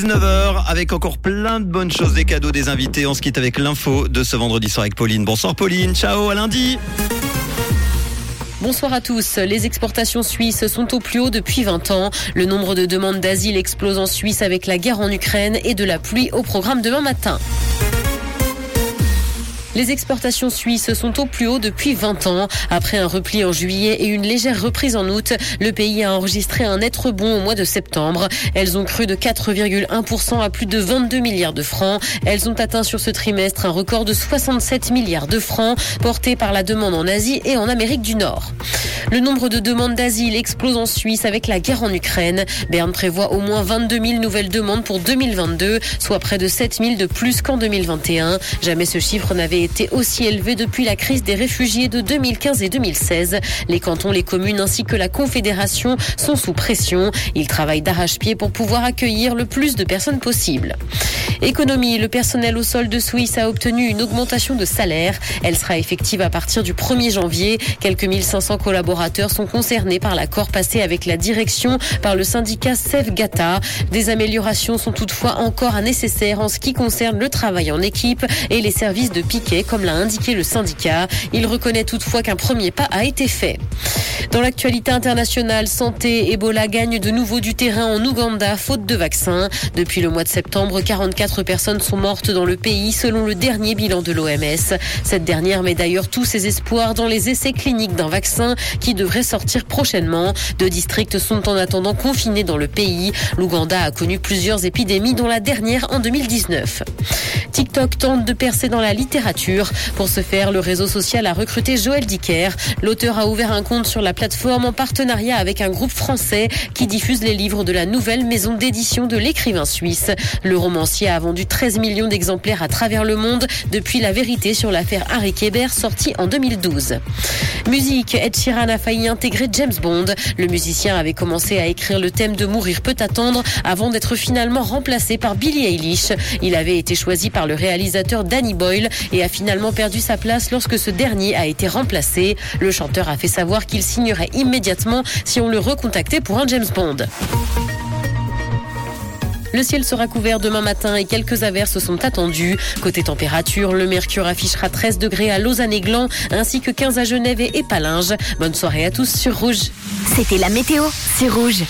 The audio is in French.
19h avec encore plein de bonnes choses, des cadeaux, des invités. On se quitte avec l'info de ce vendredi soir avec Pauline. Bonsoir Pauline, ciao, à lundi. Bonsoir à tous. Les exportations suisses sont au plus haut depuis 20 ans. Le nombre de demandes d'asile explose en Suisse avec la guerre en Ukraine et de la pluie au programme demain matin. Les exportations suisses sont au plus haut depuis 20 ans. Après un repli en juillet et une légère reprise en août, le pays a enregistré un net rebond au mois de septembre. Elles ont cru de 4,1% à plus de 22 milliards de francs. Elles ont atteint sur ce trimestre un record de 67 milliards de francs, porté par la demande en Asie et en Amérique du Nord. Le nombre de demandes d'asile explose en Suisse avec la guerre en Ukraine. Berne prévoit au moins 22 000 nouvelles demandes pour 2022, soit près de 7 000 de plus qu'en 2021. Jamais ce chiffre n'avait été aussi élevé depuis la crise des réfugiés de 2015 et 2016. Les cantons, les communes ainsi que la Confédération sont sous pression. Ils travaillent d'arrache-pied pour pouvoir accueillir le plus de personnes possible. Économie, le personnel au sol de Suisse a obtenu une augmentation de salaire. Elle sera effective à partir du 1er janvier. Quelques 1500 collaborateurs sont concernés par l'accord passé avec la direction par le syndicat Gata. Des améliorations sont toutefois encore nécessaires en ce qui concerne le travail en équipe et les services de piquet, comme l'a indiqué le syndicat. Il reconnaît toutefois qu'un premier pas a été fait. Dans l'actualité internationale, santé, Ebola gagne de nouveau du terrain en Ouganda, faute de vaccins. Depuis le mois de septembre, 44 personnes sont mortes dans le pays, selon le dernier bilan de l'OMS. Cette dernière met d'ailleurs tous ses espoirs dans les essais cliniques d'un vaccin qui devrait sortir prochainement. Deux districts sont en attendant confinés dans le pays. L'Ouganda a connu plusieurs épidémies, dont la dernière en 2019. TikTok tente de percer dans la littérature. Pour ce faire, le réseau social a recruté Joël Dicker. L'auteur a ouvert un compte sur la plateforme en partenariat avec un groupe français qui diffuse les livres de la nouvelle maison d'édition de l'écrivain suisse. Le romancier a vendu 13 millions d'exemplaires à travers le monde depuis la vérité sur l'affaire Harry Kéber sortie en 2012. Musique, Ed Sheeran a failli intégrer James Bond. Le musicien avait commencé à écrire le thème de Mourir peut attendre avant d'être finalement remplacé par Billie Eilish. Il avait été choisi par le réalisateur Danny Boyle et a finalement perdu sa place lorsque ce dernier a été remplacé. Le chanteur a fait savoir qu'il signerait immédiatement si on le recontactait pour un James Bond. Le ciel sera couvert demain matin et quelques averses sont attendues. Côté température, le mercure affichera 13 degrés à Lausanne et ainsi que 15 à Genève et Épalinges. Bonne soirée à tous sur Rouge. C'était la météo, c'est Rouge.